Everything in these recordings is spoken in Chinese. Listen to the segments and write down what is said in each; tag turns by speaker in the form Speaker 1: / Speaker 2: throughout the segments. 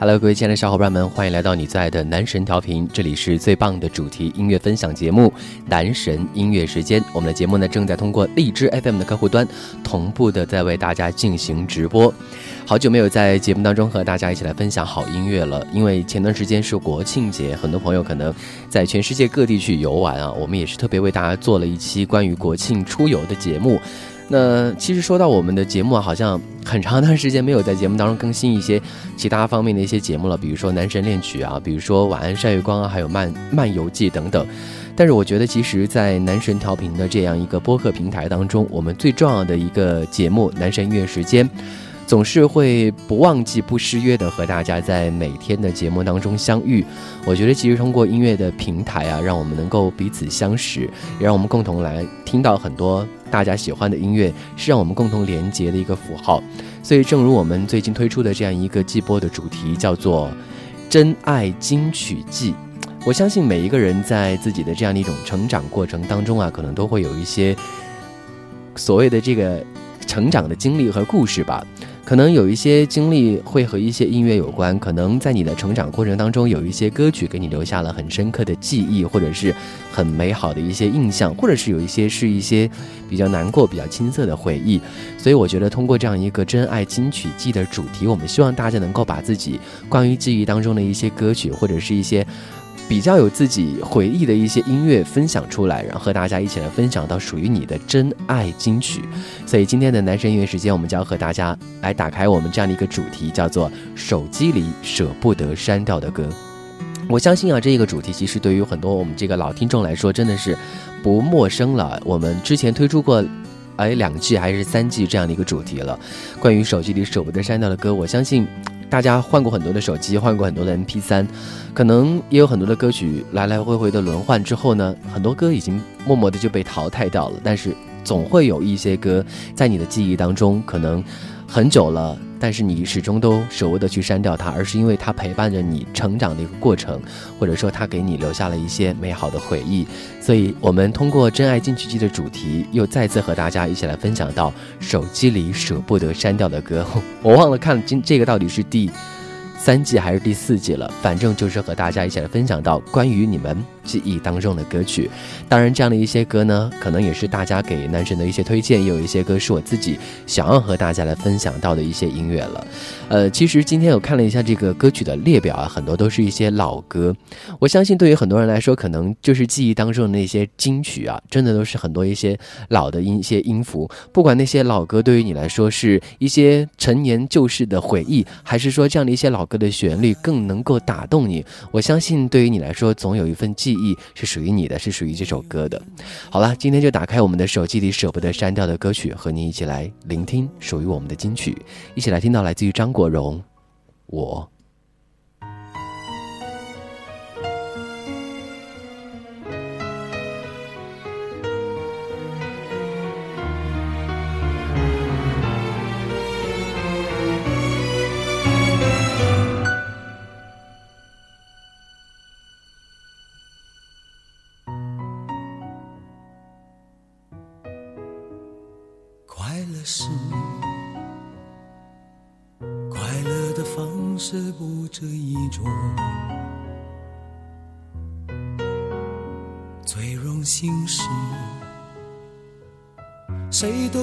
Speaker 1: Hello，各位亲爱的小伙伴们，欢迎来到你最爱的男神调频，这里是最棒的主题音乐分享节目《男神音乐时间》。我们的节目呢，正在通过荔枝 FM 的客户端同步的在为大家进行直播。好久没有在节目当中和大家一起来分享好音乐了，因为前段时间是国庆节，很多朋友可能在全世界各地去游玩啊。我们也是特别为大家做了一期关于国庆出游的节目。那其实说到我们的节目啊，好像很长一段时间没有在节目当中更新一些其他方面的一些节目了，比如说《男神恋曲》啊，比如说《晚安晒月光》啊，还有漫漫游记等等。但是我觉得，其实，在男神调频的这样一个播客平台当中，我们最重要的一个节目《男神音乐时间》。总是会不忘记、不失约的和大家在每天的节目当中相遇。我觉得，其实通过音乐的平台啊，让我们能够彼此相识，也让我们共同来听到很多大家喜欢的音乐，是让我们共同连接的一个符号。所以，正如我们最近推出的这样一个季播的主题，叫做“真爱金曲季”。我相信每一个人在自己的这样的一种成长过程当中啊，可能都会有一些所谓的这个成长的经历和故事吧。可能有一些经历会和一些音乐有关，可能在你的成长过程当中，有一些歌曲给你留下了很深刻的记忆，或者是很美好的一些印象，或者是有一些是一些比较难过、比较青涩的回忆。所以，我觉得通过这样一个“真爱金曲季”的主题，我们希望大家能够把自己关于记忆当中的一些歌曲，或者是一些。比较有自己回忆的一些音乐分享出来，然后和大家一起来分享到属于你的真爱金曲。所以今天的男神音乐时间，我们就要和大家来打开我们这样的一个主题，叫做手机里舍不得删掉的歌。我相信啊，这一个主题其实对于很多我们这个老听众来说，真的是不陌生了。我们之前推出过，哎，两季还是三季这样的一个主题了，关于手机里舍不得删掉的歌。我相信。大家换过很多的手机，换过很多的 MP 三，可能也有很多的歌曲来来回回的轮换之后呢，很多歌已经默默的就被淘汰掉了。但是总会有一些歌在你的记忆当中，可能很久了。但是你始终都舍不得去删掉它，而是因为它陪伴着你成长的一个过程，或者说它给你留下了一些美好的回忆。所以，我们通过《真爱进取记》的主题，又再次和大家一起来分享到手机里舍不得删掉的歌。我忘了看今这个到底是第三季还是第四季了，反正就是和大家一起来分享到关于你们。记忆当中的歌曲，当然这样的一些歌呢，可能也是大家给男神的一些推荐，也有一些歌是我自己想要和大家来分享到的一些音乐了。呃，其实今天我看了一下这个歌曲的列表啊，很多都是一些老歌。我相信对于很多人来说，可能就是记忆当中的那些金曲啊，真的都是很多一些老的音一些音符。不管那些老歌对于你来说是一些陈年旧事的回忆，还是说这样的一些老歌的旋律更能够打动你，我相信对于你来说，总有一份记忆。意是属于你的，是属于这首歌的。好了，今天就打开我们的手机里舍不得删掉的歌曲，和你一起来聆听属于我们的金曲，一起来听到来自于张国荣《我》。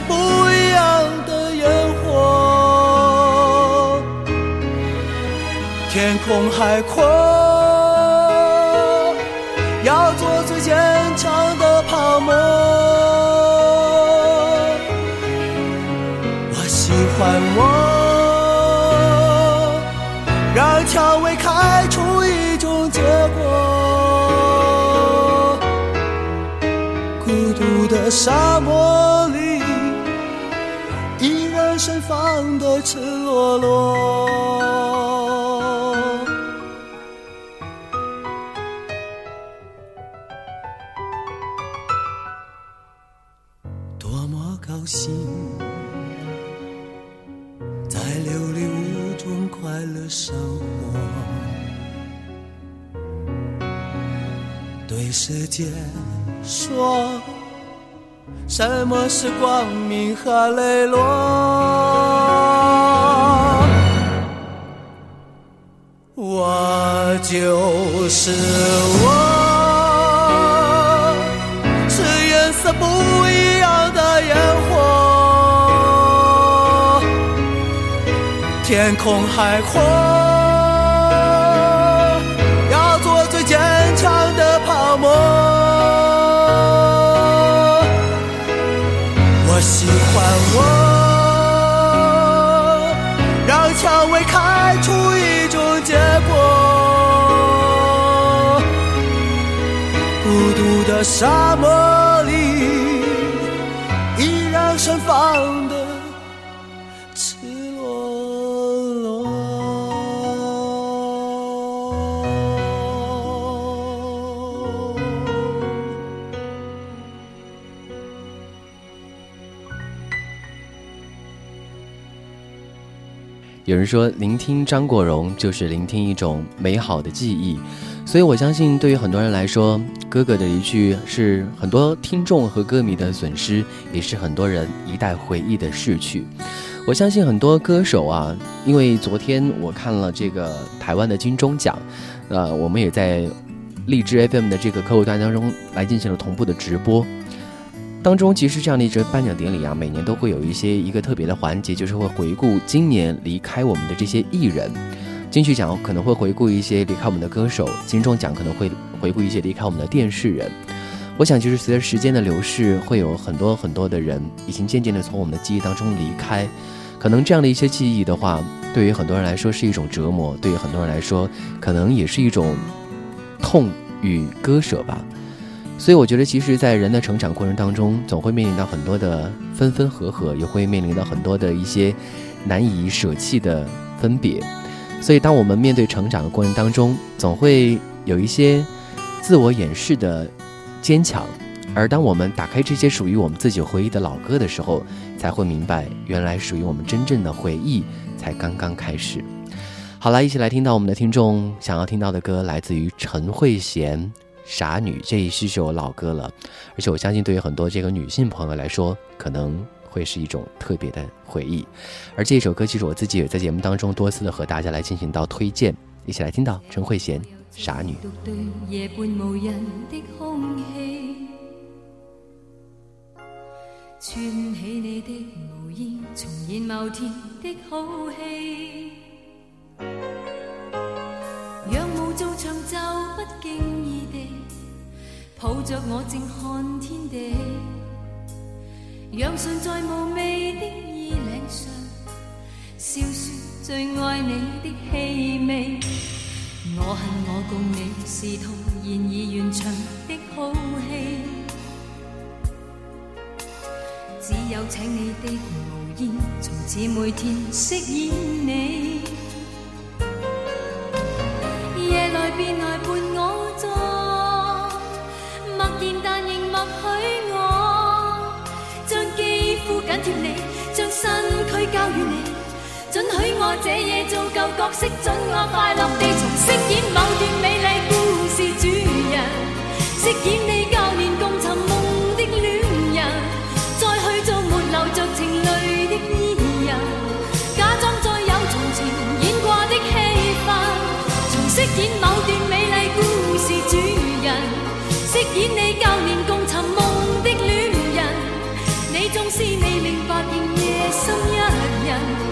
Speaker 2: 不一样
Speaker 3: 的烟火。天空海阔堕落，多么高兴，在流离无中快乐生活。对世界说，什么是光明和磊落？就是我，是颜色不一样的烟火，天空海阔。要做最坚强的泡沫。我喜欢我，沙漠里，依然盛放的赤裸裸。
Speaker 1: 有人说，聆听张国荣就是聆听一种美好的记忆，所以我相信，对于很多人来说，哥哥的离去是很多听众和歌迷的损失，也是很多人一代回忆的逝去。我相信很多歌手啊，因为昨天我看了这个台湾的金钟奖，呃，我们也在荔枝 FM 的这个客户端当中来进行了同步的直播。当中，其实这样的一则颁奖典礼啊，每年都会有一些一个特别的环节，就是会回顾今年离开我们的这些艺人。金曲奖可能会回顾一些离开我们的歌手，金钟奖可能会回顾一些离开我们的电视人。我想，就是随着时间的流逝，会有很多很多的人已经渐渐的从我们的记忆当中离开。可能这样的一些记忆的话，对于很多人来说是一种折磨，对于很多人来说，可能也是一种痛与割舍吧。所以我觉得，其实，在人的成长过程当中，总会面临到很多的分分合合，也会面临到很多的一些难以舍弃的分别。所以，当我们面对成长的过程当中，总会有一些自我掩饰的坚强。而当我们打开这些属于我们自己回忆的老歌的时候，才会明白，原来属于我们真正的回忆才刚刚开始。好了，一起来听到我们的听众想要听到的歌，来自于陈慧娴。傻女这一期是首老歌了，而且我相信对于很多这个女性朋友来说，可能会是一种特别的回忆。而这首歌其实我自己也在节目当中多次的和大家来进行到推荐，一起来听到陈慧娴《傻女》。穿起你的毛衣，重现某天的好戏。仰舞做长袖，不经意地抱着我静看天地，让唇在无味的衣领上，笑说最爱你的气味。我恨我共你是同然而完场的好戏，只有请你的毛衣，从此每天饰演你。夜来便来伴我坐，默然但仍默许我，贴你，将身躯交予你，准许我这夜做旧角色，准我快乐地重饰演某段美丽故事主人，饰演你旧年共寻梦的恋人，再去做没流着情泪的伊人，假装再有从前演过的戏份，重饰演某段美丽故事主人，饰。演你纵是未明白，仍夜深一人，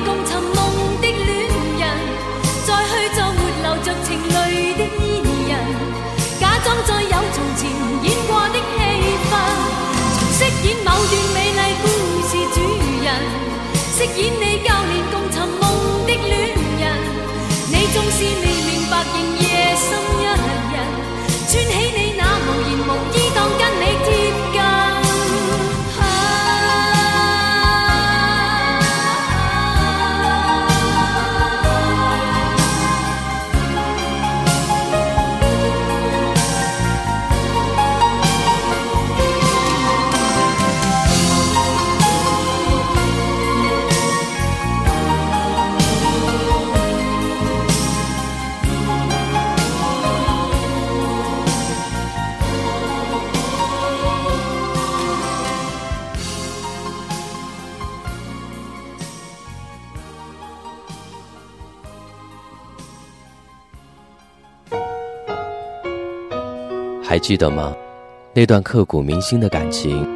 Speaker 4: 再有从前演过的戏份，重饰演某段美丽故事主人，饰演你旧年共寻梦的恋人，你纵是未明白，仍
Speaker 1: 记得吗？那段刻骨铭心的感情，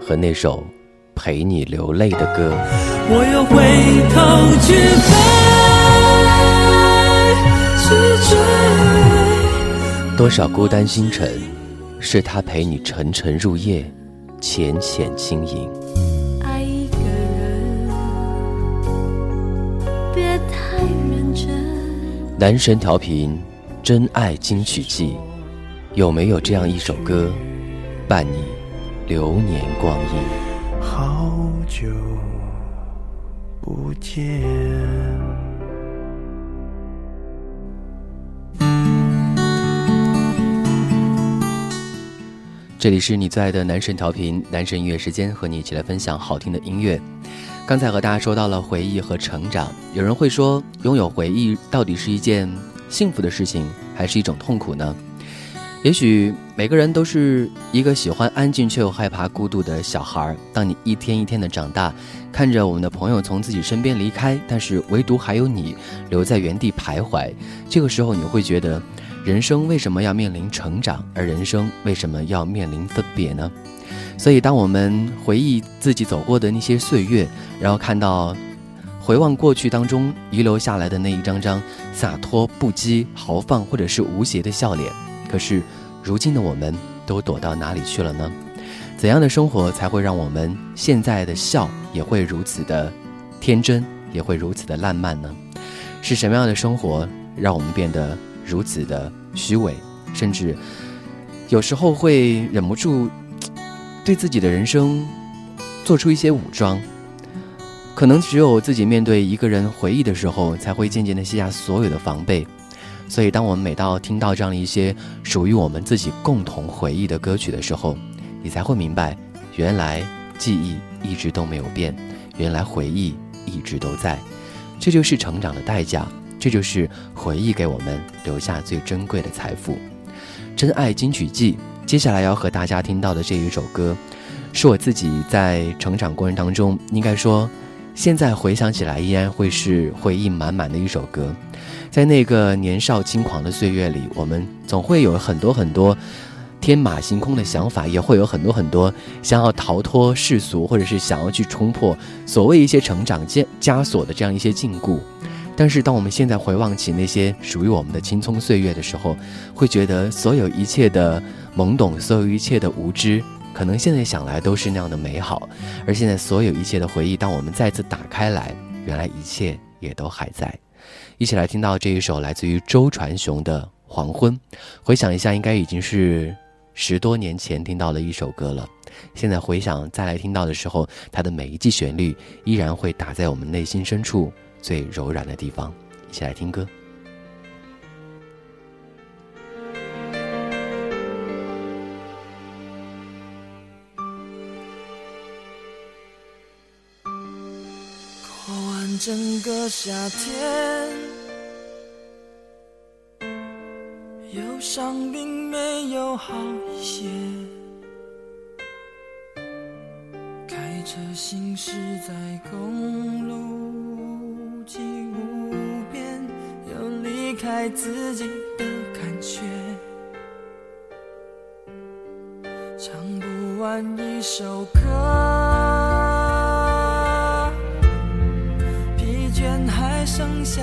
Speaker 1: 和那首陪你流泪的歌。
Speaker 2: 我又回头去飞，去追。
Speaker 1: 多少孤单星辰，是他陪你沉沉入夜，浅浅轻盈。
Speaker 4: 爱一个人，别太认真。
Speaker 1: 男神调频，真爱金曲季，有没有这样一首歌，伴你流年光阴？
Speaker 2: 好久不见。
Speaker 1: 这里是你最爱的男神调频，男神音乐时间，和你一起来分享好听的音乐。刚才和大家说到了回忆和成长，有人会说，拥有回忆到底是一件幸福的事情，还是一种痛苦呢？也许每个人都是一个喜欢安静却又害怕孤独的小孩儿。当你一天一天的长大，看着我们的朋友从自己身边离开，但是唯独还有你留在原地徘徊，这个时候你会觉得，人生为什么要面临成长，而人生为什么要面临分别呢？所以，当我们回忆自己走过的那些岁月，然后看到回望过去当中遗留下来的那一张张洒脱、不羁、豪放，或者是无邪的笑脸。可是，如今的我们都躲到哪里去了呢？怎样的生活才会让我们现在的笑也会如此的天真，也会如此的烂漫呢？是什么样的生活让我们变得如此的虚伪，甚至有时候会忍不住对自己的人生做出一些武装？可能只有自己面对一个人回忆的时候，才会渐渐的卸下所有的防备。所以，当我们每到听到这样一些属于我们自己共同回忆的歌曲的时候，你才会明白，原来记忆一直都没有变，原来回忆一直都在。这就是成长的代价，这就是回忆给我们留下最珍贵的财富。真爱金曲季，接下来要和大家听到的这一首歌，是我自己在成长过程当中，应该说，现在回想起来依然会是回忆满满的一首歌。在那个年少轻狂的岁月里，我们总会有很多很多天马行空的想法，也会有很多很多想要逃脱世俗，或者是想要去冲破所谓一些成长枷枷锁的这样一些禁锢。但是，当我们现在回望起那些属于我们的青葱岁月的时候，会觉得所有一切的懵懂，所有一切的无知，可能现在想来都是那样的美好。而现在，所有一切的回忆，当我们再次打开来，原来一切也都还在。一起来听到这一首来自于周传雄的《黄昏》，回想一下，应该已经是十多年前听到的一首歌了。现在回想再来听到的时候，它的每一句旋律依然会打在我们内心深处最柔软的地方。一起来听歌。
Speaker 2: 过完整个夏天，忧伤并没有好一些。开车行驶在公路际无边，有离开自己的感觉。唱不完一首歌，疲倦还剩下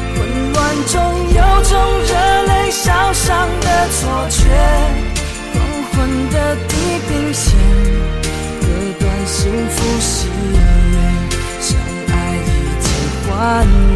Speaker 2: 乱中有种热泪烧伤的错觉，黄昏的地平线割断幸福喜悦，相爱已经幻灭。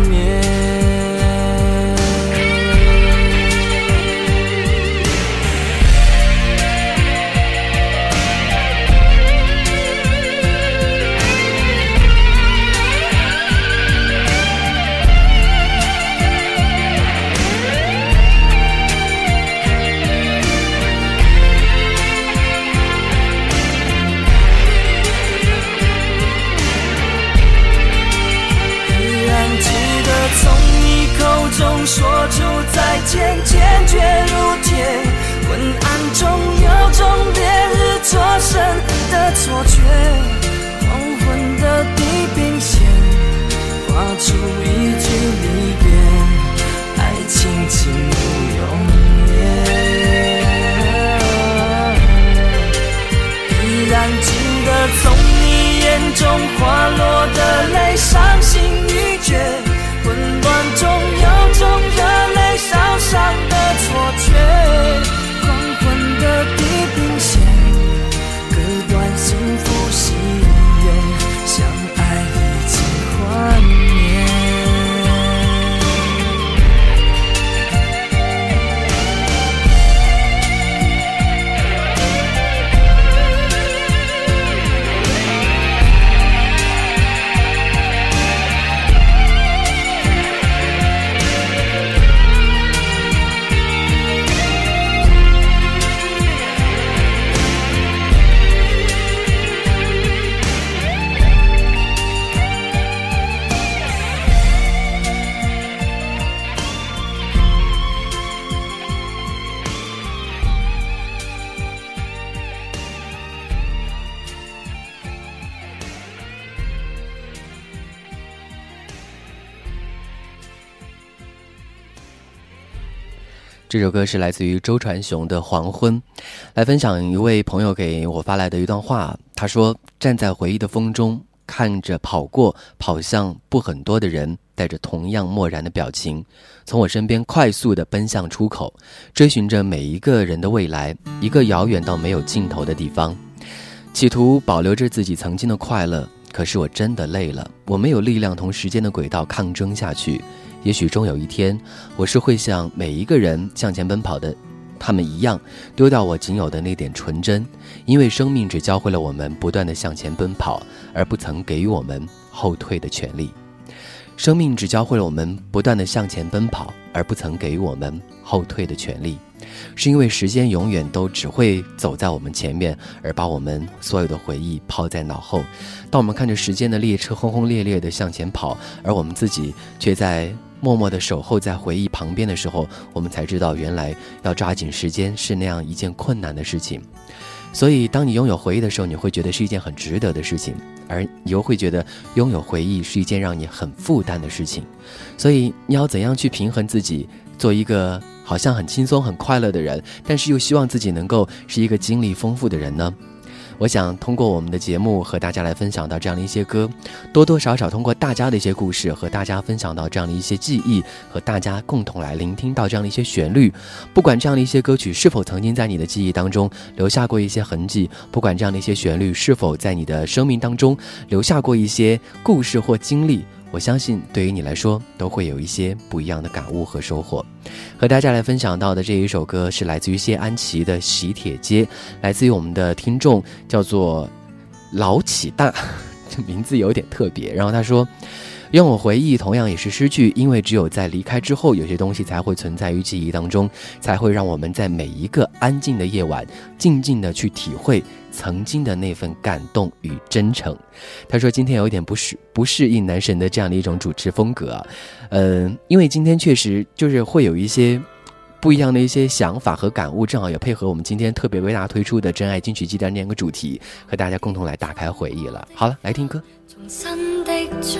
Speaker 1: 这首歌是来自于周传雄的《黄昏》，来分享一位朋友给我发来的一段话。他说：“站在回忆的风中，看着跑过、跑向不很多的人，带着同样漠然的表情，从我身边快速地奔向出口，追寻着每一个人的未来，一个遥远到没有尽头的地方，企图保留着自己曾经的快乐。可是我真的累了，我没有力量同时间的轨道抗争下去。”也许终有一天，我是会像每一个人向前奔跑的，他们一样，丢掉我仅有的那点纯真，因为生命只教会了我们不断的向前奔跑，而不曾给予我们后退的权利。生命只教会了我们不断的向前奔跑，而不曾给予我们后退的权利，是因为时间永远都只会走在我们前面，而把我们所有的回忆抛在脑后。当我们看着时间的列车轰轰烈烈的向前跑，而我们自己却在。默默的守候在回忆旁边的时候，我们才知道，原来要抓紧时间是那样一件困难的事情。所以，当你拥有回忆的时候，你会觉得是一件很值得的事情；而你又会觉得拥有回忆是一件让你很负担的事情。所以，你要怎样去平衡自己，做一个好像很轻松、很快乐的人，但是又希望自己能够是一个经历丰富的人呢？我想通过我们的节目和大家来分享到这样的一些歌，多多少少通过大家的一些故事和大家分享到这样的一些记忆，和大家共同来聆听到这样的一些旋律。不管这样的一些歌曲是否曾经在你的记忆当中留下过一些痕迹，不管这样的一些旋律是否在你的生命当中留下过一些故事或经历。我相信，对于你来说，都会有一些不一样的感悟和收获。和大家来分享到的这一首歌是来自于谢安琪的《喜帖街》，来自于我们的听众叫做老启大，这名字有点特别。然后他说。让我回忆，同样也是失去，因为只有在离开之后，有些东西才会存在于记忆当中，才会让我们在每一个安静的夜晚，静静的去体会曾经的那份感动与真诚。他说：“今天有点不适不适应男神的这样的一种主持风格，嗯，因为今天确实就是会有一些不一样的一些想法和感悟，正好也配合我们今天特别为大家推出的真爱金曲季的这样一个主题，和大家共同来打开回忆了。好了，来听歌。”
Speaker 5: 新的出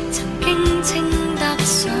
Speaker 5: 得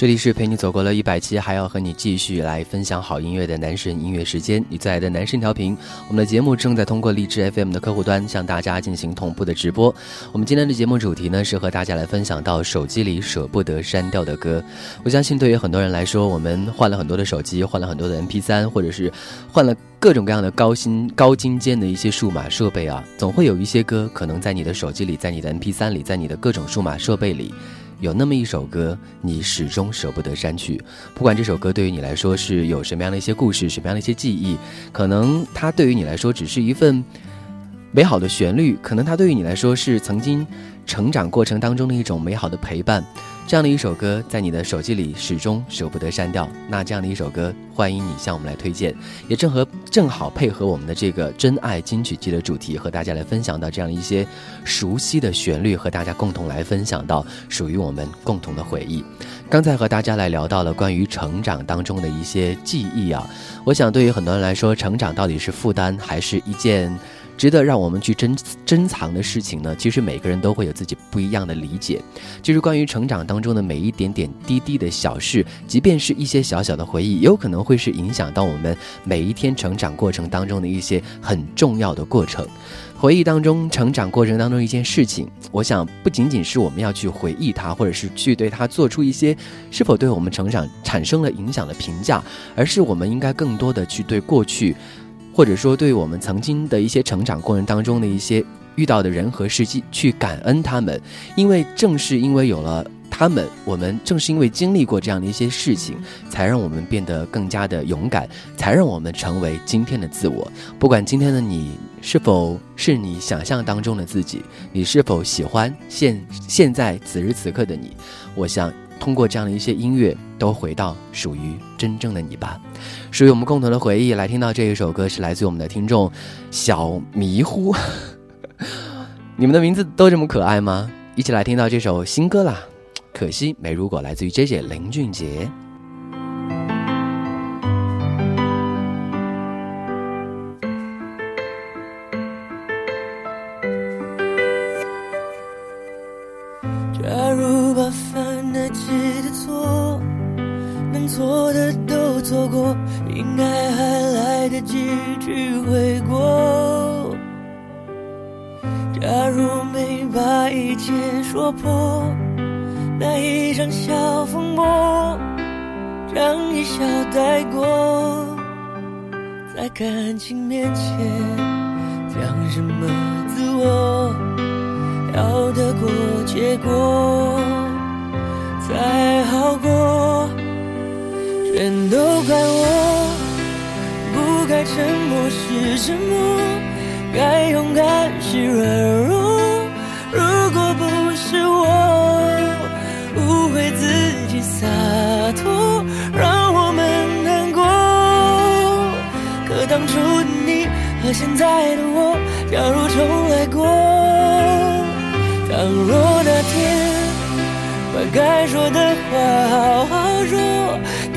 Speaker 1: 这里是陪你走过了一百期，还要和你继续来分享好音乐的男神音乐时间。你最爱的男神调频，我们的节目正在通过荔枝 FM 的客户端向大家进行同步的直播。我们今天的节目主题呢，是和大家来分享到手机里舍不得删掉的歌。我相信对于很多人来说，我们换了很多的手机，换了很多的 MP3，或者是换了各种各样的高新高精尖的一些数码设备啊，总会有一些歌可能在你的手机里，在你的 MP3 里，在你的各种数码设备里。有那么一首歌，你始终舍不得删去，不管这首歌对于你来说是有什么样的一些故事，什么样的一些记忆，可能它对于你来说只是一份美好的旋律，可能它对于你来说是曾经成长过程当中的一种美好的陪伴。这样的一首歌，在你的手机里始终舍不得删掉。那这样的一首歌，欢迎你向我们来推荐，也正和正好配合我们的这个真爱金曲季的主题，和大家来分享到这样一些熟悉的旋律，和大家共同来分享到属于我们共同的回忆。刚才和大家来聊到了关于成长当中的一些记忆啊，我想对于很多人来说，成长到底是负担，还是一件？值得让我们去珍珍藏的事情呢？其实每个人都会有自己不一样的理解。就是关于成长当中的每一点点滴滴的小事，即便是一些小小的回忆，有可能会是影响到我们每一天成长过程当中的一些很重要的过程。回忆当中，成长过程当中一件事情，我想不仅仅是我们要去回忆它，或者是去对它做出一些是否对我们成长产生了影响的评价，而是我们应该更多的去对过去。或者说，对我们曾经的一些成长过程当中的一些遇到的人和事迹，去感恩他们，因为正是因为有了他们，我们正是因为经历过这样的一些事情，才让我们变得更加的勇敢，才让我们成为今天的自我。不管今天的你是否是你想象当中的自己，你是否喜欢现现在此时此刻的你，我想。通过这样的一些音乐，都回到属于真正的你吧，属于我们共同的回忆。来听到这一首歌，是来自于我们的听众小迷糊，你们的名字都这么可爱吗？一起来听到这首新歌啦！可惜没如果，来自于 J J 林俊杰。
Speaker 2: 全都怪我，不该沉默是沉默，该勇敢是软弱。如果不是我误会自己洒脱，让我们难过。可当初的你和现在的我，假如重来过，倘若那天把该说的话好好说，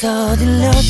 Speaker 2: 早点了解。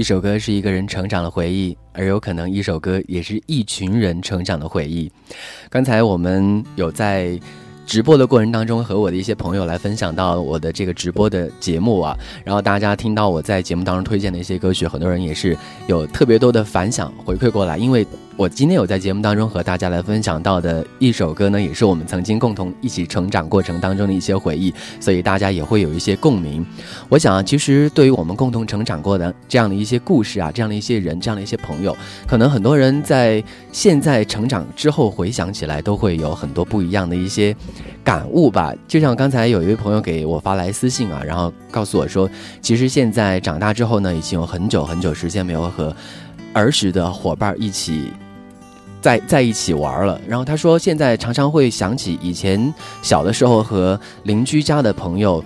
Speaker 1: 一首歌是一个人成长的回忆，而有可能一首歌也是一群人成长的回忆。刚才我们有在直播的过程当中和我的一些朋友来分享到我的这个直播的节目啊，然后大家听到我在节目当中推荐的一些歌曲，很多人也是有特别多的反响回馈过来，因为。我今天有在节目当中和大家来分享到的一首歌呢，也是我们曾经共同一起成长过程当中的一些回忆，所以大家也会有一些共鸣。我想啊，其实对于我们共同成长过的这样的一些故事啊，这样的一些人，这样的一些朋友，可能很多人在现在成长之后回想起来，都会有很多不一样的一些感悟吧。就像刚才有一位朋友给我发来私信啊，然后告诉我说，其实现在长大之后呢，已经有很久很久时间没有和儿时的伙伴一起。在在一起玩了，然后他说现在常常会想起以前小的时候和邻居家的朋友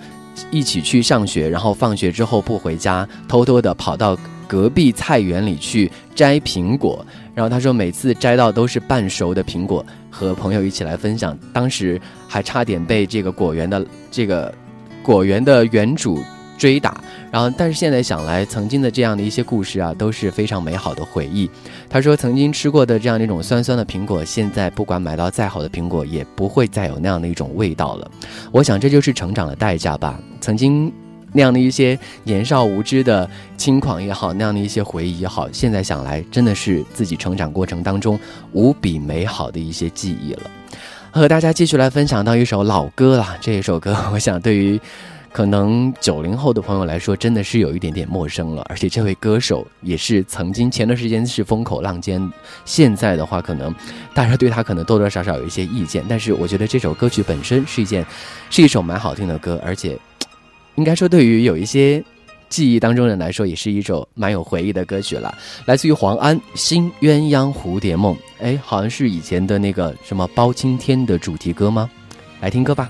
Speaker 1: 一起去上学，然后放学之后不回家，偷偷的跑到隔壁菜园里去摘苹果。然后他说每次摘到都是半熟的苹果，和朋友一起来分享。当时还差点被这个果园的这个果园的园主追打。然后，但是现在想来，曾经的这样的一些故事啊，都是非常美好的回忆。他说，曾经吃过的这样的一种酸酸的苹果，现在不管买到再好的苹果，也不会再有那样的一种味道了。我想，这就是成长的代价吧。曾经那样的一些年少无知的轻狂也好，那样的一些回忆也好，现在想来，真的是自己成长过程当中无比美好的一些记忆了。和大家继续来分享到一首老歌啦，这一首歌，我想对于。可能九零后的朋友来说，真的是有一点点陌生了。而且这位歌手也是曾经前段时间是风口浪尖，现在的话，可能大家对他可能多多少少有一些意见。但是我觉得这首歌曲本身是一件，是一首蛮好听的歌，而且应该说对于有一些记忆当中人来说，也是一首蛮有回忆的歌曲了。来自于黄安《新鸳鸯蝴蝶梦》，哎，好像是以前的那个什么包青天的主题歌吗？来听歌吧。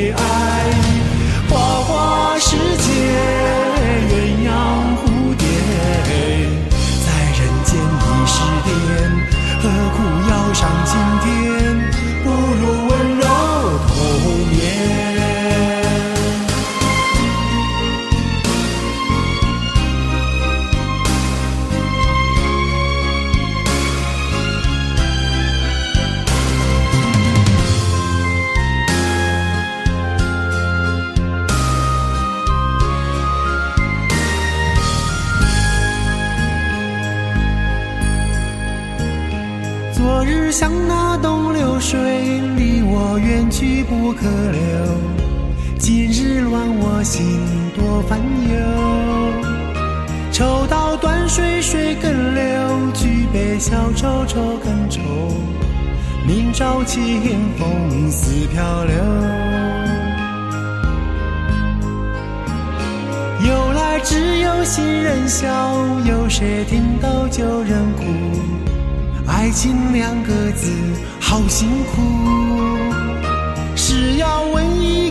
Speaker 6: 不可留。今日乱我心，多烦忧。抽刀断水，水更流；举杯消愁，愁更愁。明朝清风似飘流。由来只有新人笑，有谁听到旧人哭？爱情两个字好辛苦，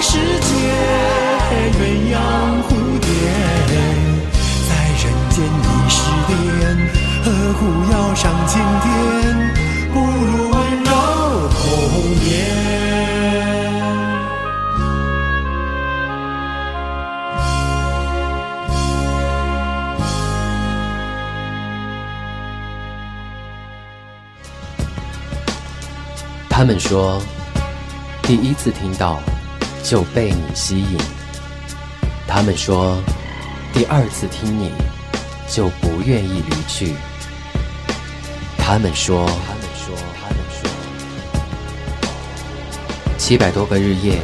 Speaker 6: 世界，鸳鸯蝴蝶，在人间已是癫，何苦要上青天？不如温柔童年。
Speaker 1: 他们说，第一次听到就被你吸引；他们说，第二次听你就不愿意离去。他们说，他们说，他们说，七百多个日夜，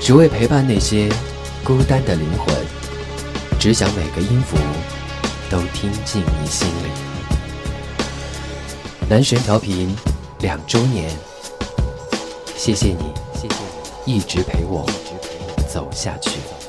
Speaker 1: 只为陪伴那些孤单的灵魂，只想每个音符都听进你心里。男神调频两周年。谢谢你一直陪我走下去。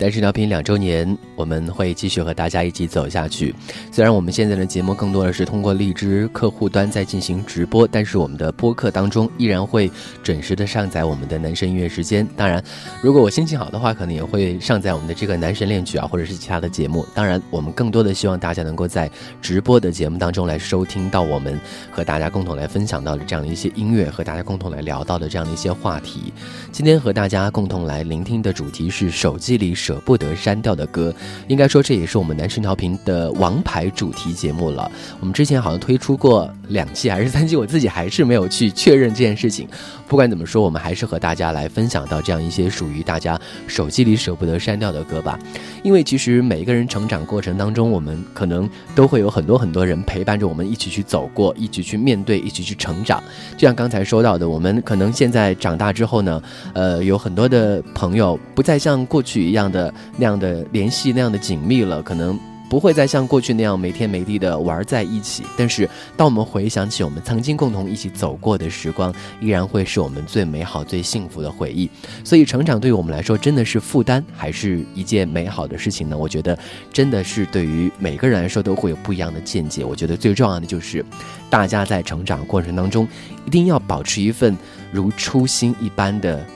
Speaker 1: 单身调频两周年，我们会继续和大家一起走下去。虽然我们现在的节目更多的是通过荔枝客户端在进行直播，但是我们的播客当中依然会准时的上载我们的男神音乐时间。当然，如果我心情好的话，可能也会上载我们的这个男神恋曲啊，或者是其他的节目。当然，我们更多的希望大家能够在直播的节目当中来收听到我们和大家共同来分享到的这样的一些音乐，和大家共同来聊到的这样的一些话题。今天和大家共同来聆听的主题是手机里舍不得删掉的歌，应该说这也是我们男神调频的王牌主题节目了。我们之前好像推出过两期还是三期，我自己还是没有去确认这件事情。不管怎么说，我们还是和大家来分享到这样一些属于大家手机里舍不得删掉的歌吧。因为其实每一个人成长过程当中，我们可能都会有很多很多人陪伴着我们一起去走过，一起去面对，一起去成长。就像刚才说到的，我们可能现在长大之后呢，呃，有很多的朋友不再像过去一样的那样的联系那样的紧密了，可能。不会再像过去那样每天每地的玩在一起，但是当我们回想起我们曾经共同一起走过的时光，依然会是我们最美好、最幸福的回忆。所以，成长对于我们来说，真的是负担，还是一件美好的事情呢？我觉得，真的是对于每个人来说都会有不一样的见解。我觉得最重要的就是，大家在成长过程当中，一定要保持一份如初心一般的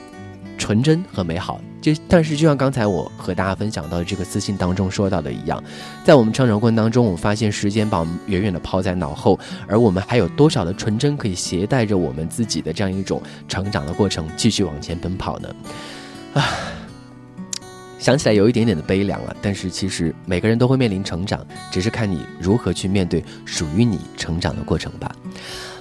Speaker 1: 纯真和美好。就但是，就像刚才我和大家分享到的这个私信当中说到的一样，在我们成长过程当中，我们发现时间把我们远远的抛在脑后，而我们还有多少的纯真可以携带着我们自己的这样一种成长的过程继续往前奔跑呢？啊，想起来有一点点的悲凉了。但是其实每个人都会面临成长，只是看你如何去面对属于你成长的过程吧。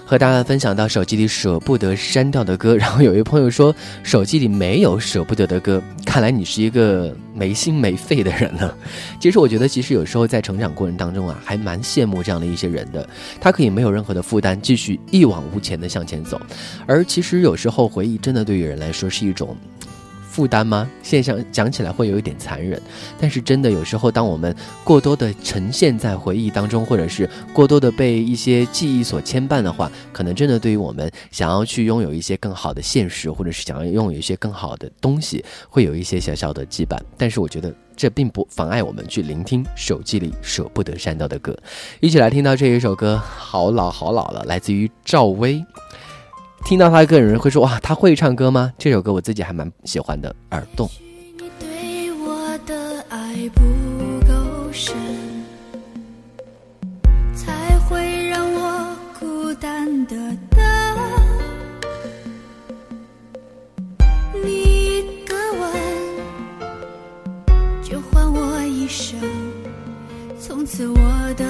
Speaker 1: 和大家分享到手机里舍不得删掉的歌，然后有一位朋友说手机里没有舍不得的歌，看来你是一个没心没肺的人呢。其实我觉得，其实有时候在成长过程当中啊，还蛮羡慕这样的一些人的，他可以没有任何的负担，继续一往无前的向前走。而其实有时候回忆真的对于人来说是一种。负担吗？现象讲起来会有一点残忍，但是真的有时候，当我们过多的呈现在回忆当中，或者是过多的被一些记忆所牵绊的话，可能真的对于我们想要去拥有一些更好的现实，或者是想要拥有一些更好的东西，会有一些小小的羁绊。但是我觉得这并不妨碍我们去聆听手机里舍不得删掉的歌，一起来听到这一首歌，好老好老了，来自于赵薇。听到他个人会说哇，他会唱歌吗？这首歌我自己还蛮喜欢的，《耳洞》。
Speaker 4: 你对我的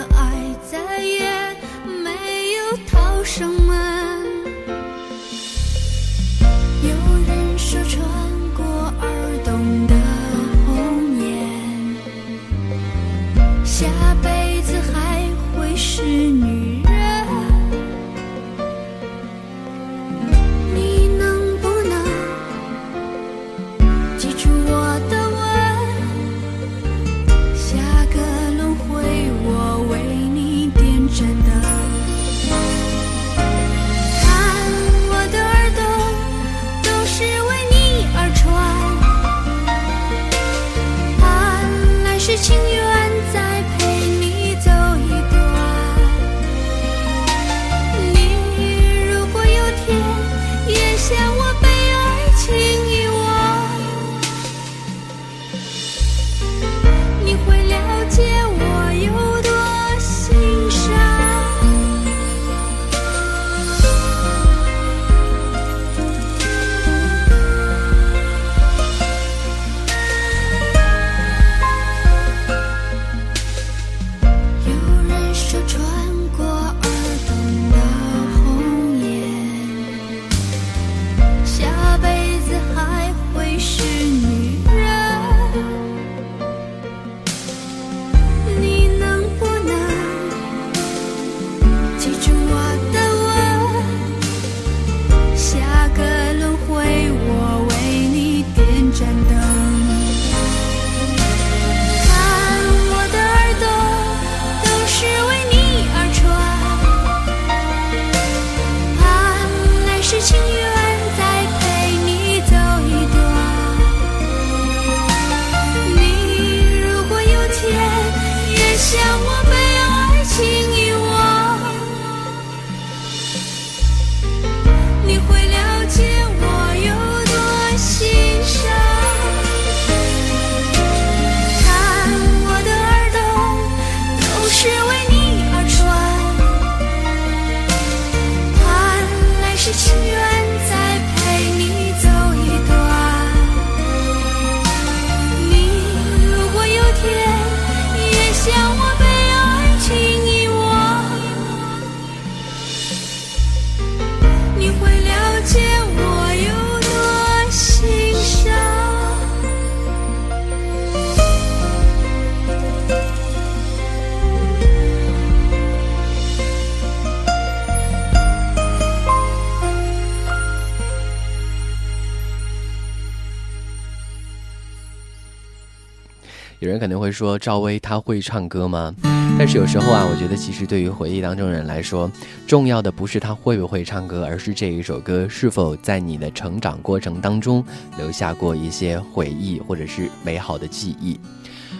Speaker 4: 说
Speaker 1: 赵薇她会唱歌吗？但是有时候啊，我觉得其实对于回忆当中人来说，重要的不是她会不会唱歌，而是这一首歌是否在你的成长过程当中留下过一些回忆或者是美好的记忆。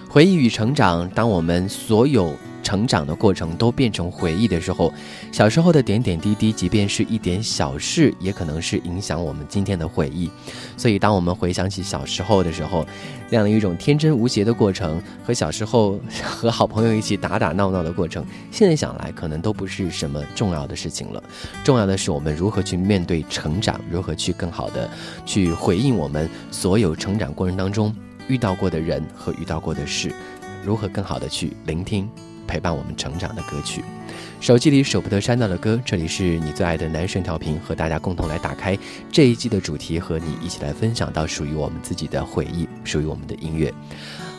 Speaker 1: 回忆与成长，当我们所有。成长的过程都变成回忆的时候，小时候的点点滴滴，即便是一点小事，也可能是影响我们今天的回忆。所以，当我们回想起小时候的时候，那样的一种天真无邪的过程，和小时候和好朋友一起打打闹闹的过程，现在想来，可能都不是什么重要的事情了。重要的是我们如何去面对成长，如何去更好的去回应我们所有成长过程当中遇到过的人和遇到过的事，如何更好的去聆听。陪伴我们成长的歌曲，手机里舍不得删掉的歌。这里是你最爱的男神调频，和大家共同来打开这一季的主题，和你一起来分享到属于我们自己的回忆，属于我们的音乐。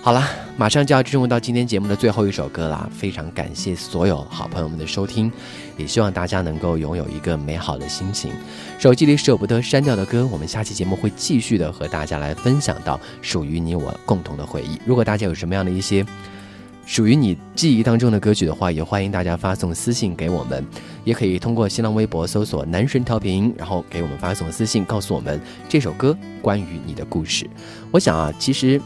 Speaker 1: 好了，马上就要进入到今天节目的最后一首歌啦！非常感谢所有好朋友们的收听，也希望大家能够拥有一个美好的心情。手机里舍不得删掉的歌，我们下期节目会继续的和大家来分享到属于你我共同的回忆。如果大家有什么样的一些，属于你记忆当中的歌曲的话，也欢迎大家发送私信给我们，也可以通过新浪微博搜索“男神调频”，然后给我们发送私信，告诉我们这首歌关于你的故事。我想啊，其实，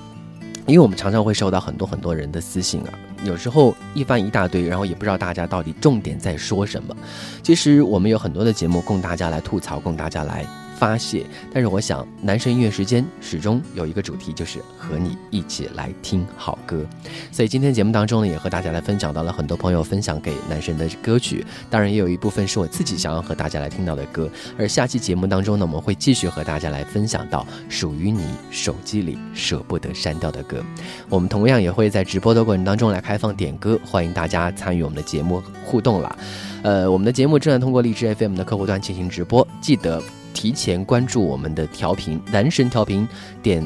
Speaker 1: 因为我们常常会收到很多很多人的私信啊，有时候一翻一大堆，然后也不知道大家到底重点在说什么。其实我们有很多的节目供大家来吐槽，供大家来。发泄，但是我想，男神音乐时间始终有一个主题，就是和你一起来听好歌。所以今天节目当中呢，也和大家来分享到了很多朋友分享给男神的歌曲，当然也有一部分是我自己想要和大家来听到的歌。而下期节目当中呢，我们会继续和大家来分享到属于你手机里舍不得删掉的歌。我们同样也会在直播的过程当中来开放点歌，欢迎大家参与我们的节目互动了。呃，我们的节目正在通过荔枝 FM 的客户端进行直播，记得。提前关注我们的调频，男神调频，点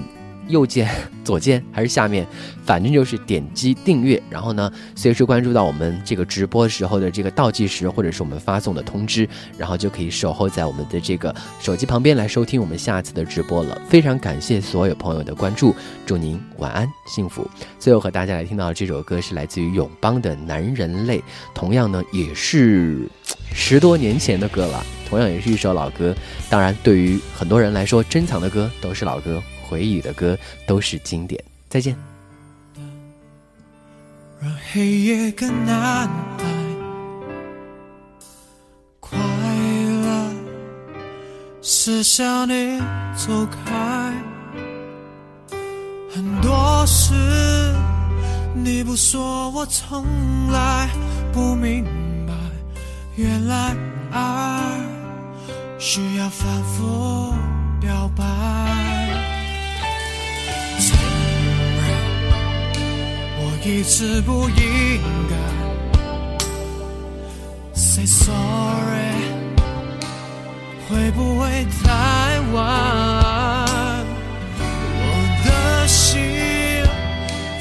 Speaker 1: 右键、左键还是下面，反正就是点击订阅，然后呢，随时关注到我们这个直播时候的这个倒计时，或者是我们发送的通知，然后就可以守候在我们的这个手机旁边来收听我们下次的直播了。非常感谢所有朋友的关注，祝您晚安幸福。最后和大家来听到的这首歌是来自于永邦的《男人泪》，同样呢也是 十多年前的歌了。同样也是一首老歌，当然，对于很多人来说，珍藏的歌都是老歌，回忆的歌都是经典。再见。
Speaker 3: 让黑夜更难，快乐是想你走开，很多事你不说，我从来不明白，原来爱。需要反复表白，一直不应该 say sorry，会不会太晚？我的心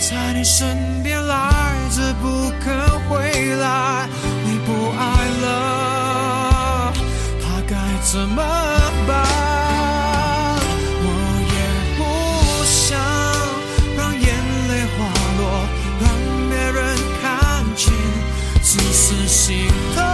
Speaker 3: 在你身边来着，不肯回来，你不爱了。他该怎么是心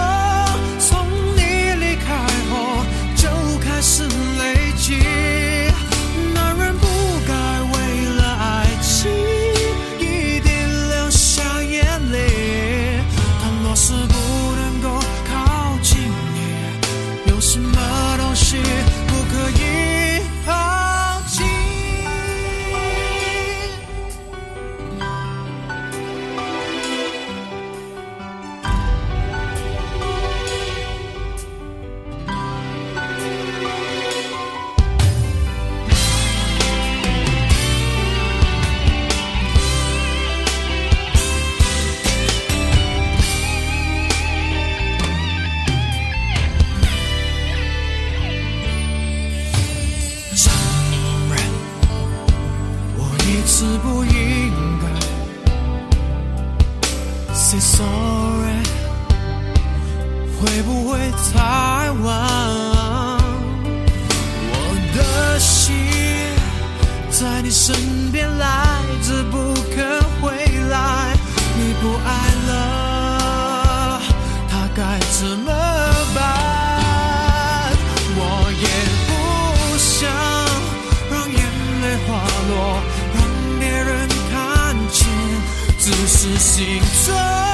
Speaker 3: 是心中